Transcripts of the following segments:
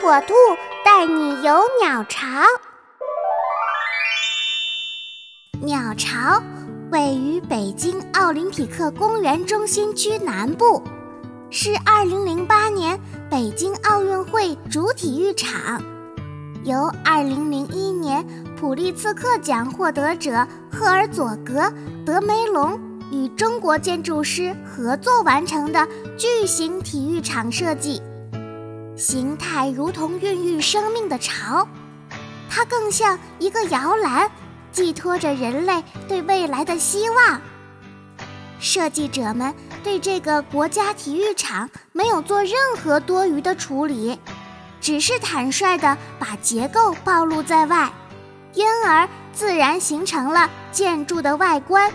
火兔带你游鸟巢。鸟巢位于北京奥林匹克公园中心区南部，是2008年北京奥运会主体育场，由2001年普利策克奖获得者赫尔佐格·德梅隆与中国建筑师合作完成的巨型体育场设计。形态如同孕育生命的巢，它更像一个摇篮，寄托着人类对未来的希望。设计者们对这个国家体育场没有做任何多余的处理，只是坦率地把结构暴露在外，因而自然形成了建筑的外观。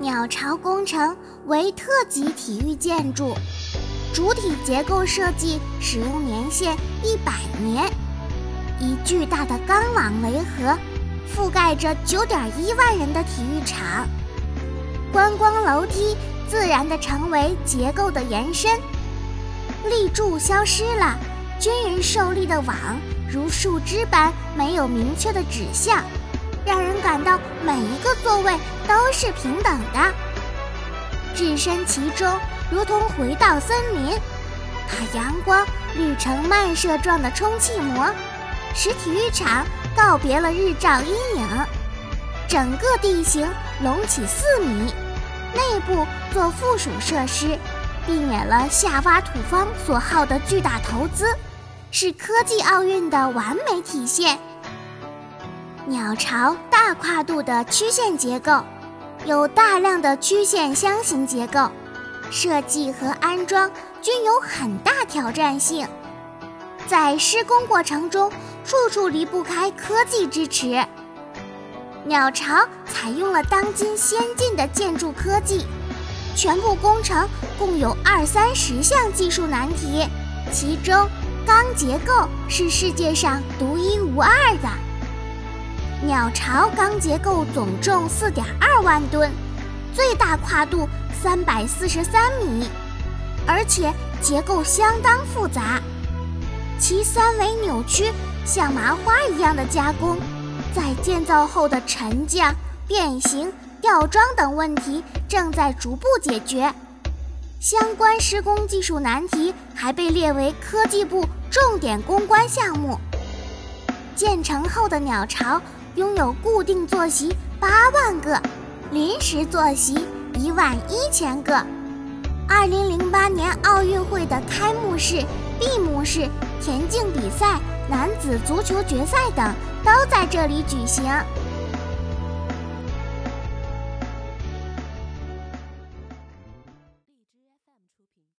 鸟巢工程为特级体育建筑。主体结构设计使用年限一百年，以巨大的钢网围合，覆盖着九点一万人的体育场。观光楼梯自然地成为结构的延伸，立柱消失了，均匀受力的网如树枝般没有明确的指向，让人感到每一个座位都是平等的，置身其中。如同回到森林，把阳光滤成漫射状的充气膜，使体育场告别了日照阴影。整个地形隆起四米，内部做附属设施，避免了下挖土方所耗的巨大投资，是科技奥运的完美体现。鸟巢大跨度的曲线结构，有大量的曲线箱型结构。设计和安装均有很大挑战性，在施工过程中，处处离不开科技支持。鸟巢采用了当今先进的建筑科技，全部工程共有二三十项技术难题，其中钢结构是世界上独一无二的。鸟巢钢结构总重四点二万吨，最大跨度。三百四十三米，而且结构相当复杂，其三维扭曲像麻花一样的加工，在建造后的沉降、变形、吊装等问题正在逐步解决。相关施工技术难题还被列为科技部重点攻关项目。建成后的鸟巢拥有固定坐席八万个，临时坐席。一万一千个。二零零八年奥运会的开幕式、闭幕式、田径比赛、男子足球决赛等都在这里举行。